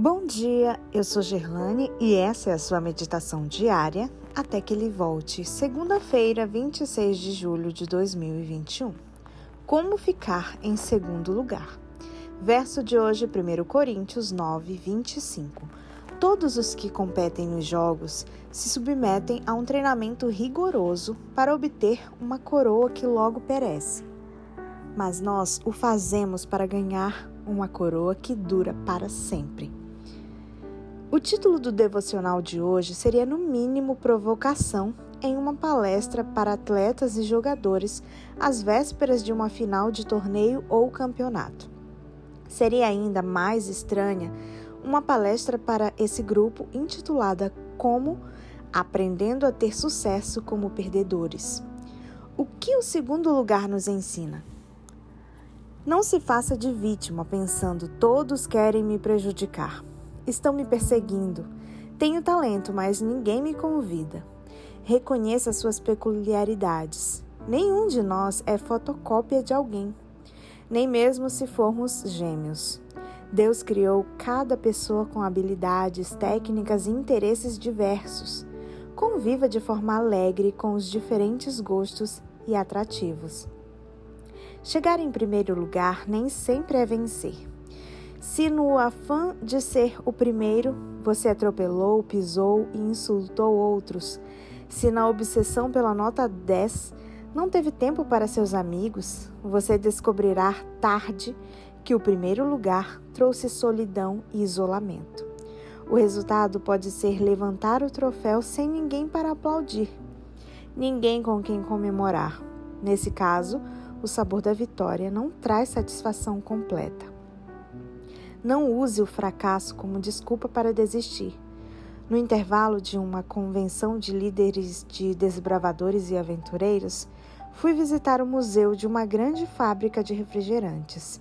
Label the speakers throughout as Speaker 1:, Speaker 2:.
Speaker 1: Bom dia, eu sou Gerlane e essa é a sua meditação diária até que ele volte, segunda-feira, 26 de julho de 2021. Como ficar em segundo lugar? Verso de hoje, 1 Coríntios 9, 25. Todos os que competem nos jogos se submetem a um treinamento rigoroso para obter uma coroa que logo perece. Mas nós o fazemos para ganhar uma coroa que dura para sempre. O título do devocional de hoje seria, no mínimo, provocação em uma palestra para atletas e jogadores às vésperas de uma final de torneio ou campeonato. Seria ainda mais estranha uma palestra para esse grupo intitulada Como Aprendendo a Ter Sucesso como Perdedores. O que o segundo lugar nos ensina? Não se faça de vítima pensando todos querem me prejudicar. Estão me perseguindo. Tenho talento, mas ninguém me convida. Reconheça suas peculiaridades. Nenhum de nós é fotocópia de alguém, nem mesmo se formos gêmeos. Deus criou cada pessoa com habilidades, técnicas e interesses diversos. Conviva de forma alegre com os diferentes gostos e atrativos. Chegar em primeiro lugar nem sempre é vencer. Se no afã de ser o primeiro você atropelou, pisou e insultou outros, se na obsessão pela nota 10 não teve tempo para seus amigos, você descobrirá tarde que o primeiro lugar trouxe solidão e isolamento. O resultado pode ser levantar o troféu sem ninguém para aplaudir, ninguém com quem comemorar. Nesse caso, o sabor da vitória não traz satisfação completa. Não use o fracasso como desculpa para desistir. No intervalo de uma convenção de líderes de desbravadores e aventureiros, fui visitar o museu de uma grande fábrica de refrigerantes.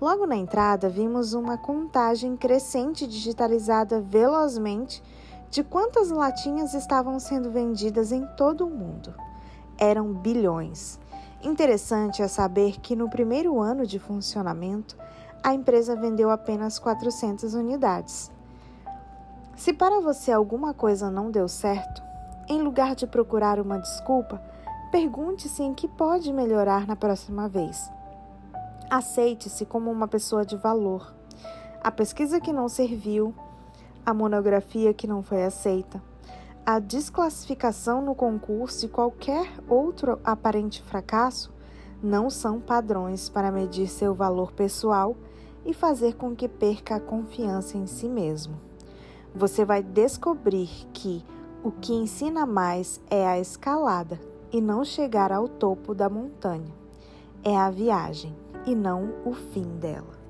Speaker 1: Logo na entrada, vimos uma contagem crescente digitalizada velozmente de quantas latinhas estavam sendo vendidas em todo o mundo. Eram bilhões. Interessante é saber que no primeiro ano de funcionamento, a empresa vendeu apenas 400 unidades. Se para você alguma coisa não deu certo, em lugar de procurar uma desculpa, pergunte-se em que pode melhorar na próxima vez. Aceite-se como uma pessoa de valor. A pesquisa que não serviu, a monografia que não foi aceita, a desclassificação no concurso e qualquer outro aparente fracasso não são padrões para medir seu valor pessoal e fazer com que perca a confiança em si mesmo. Você vai descobrir que o que ensina mais é a escalada e não chegar ao topo da montanha. É a viagem e não o fim dela.